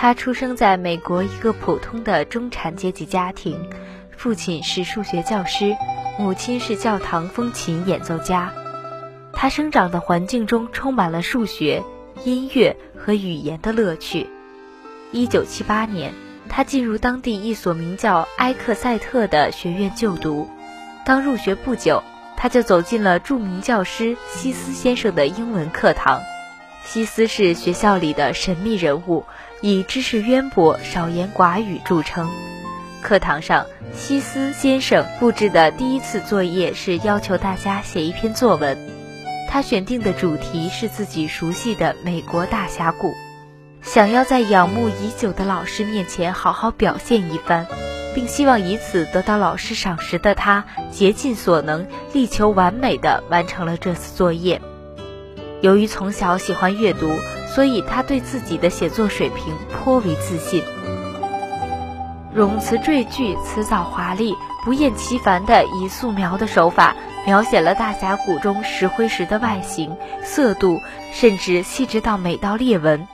他出生在美国一个普通的中产阶级家庭，父亲是数学教师，母亲是教堂风琴演奏家。他生长的环境中充满了数学、音乐和语言的乐趣。一九七八年，他进入当地一所名叫埃克塞特的学院就读。刚入学不久，他就走进了著名教师西斯先生的英文课堂。西斯是学校里的神秘人物，以知识渊博、少言寡语著称。课堂上，西斯先生布置的第一次作业是要求大家写一篇作文。他选定的主题是自己熟悉的美国大峡谷。想要在仰慕已久的老师面前好好表现一番，并希望以此得到老师赏识的他，竭尽所能，力求完美的完成了这次作业。由于从小喜欢阅读，所以他对自己的写作水平颇为自信。冗词赘句，辞藻华丽，不厌其烦地以素描的手法描写了大峡谷中石灰石的外形、色度，甚至细致到每道裂纹。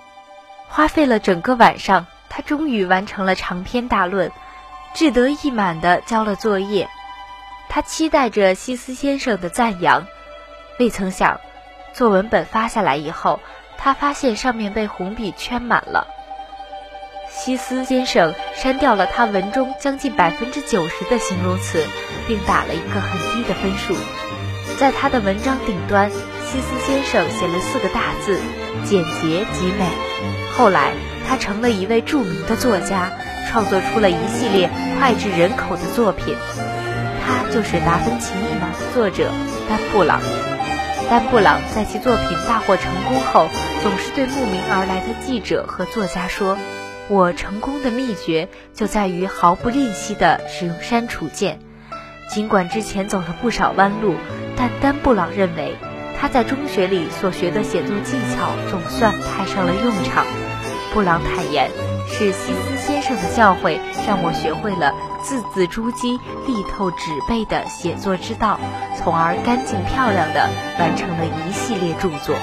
花费了整个晚上，他终于完成了长篇大论，志得意满地交了作业。他期待着西斯先生的赞扬，未曾想，作文本发下来以后，他发现上面被红笔圈满了。西斯先生删掉了他文中将近百分之九十的形容词，并打了一个很低的分数。在他的文章顶端，西斯先生写了四个大字：简洁极美。后来，他成了一位著名的作家，创作出了一系列脍炙人口的作品。他就是《达芬奇密码》的作者丹布朗。丹布朗在其作品大获成功后，总是对慕名而来的记者和作家说：“我成功的秘诀就在于毫不吝惜地使用删除键。尽管之前走了不少弯路，但丹布朗认为。”他在中学里所学的写作技巧总算派上了用场。布朗坦言，是西斯先生的教诲让我学会了字字珠玑、力透纸背的写作之道，从而干净漂亮的完成了一系列著作。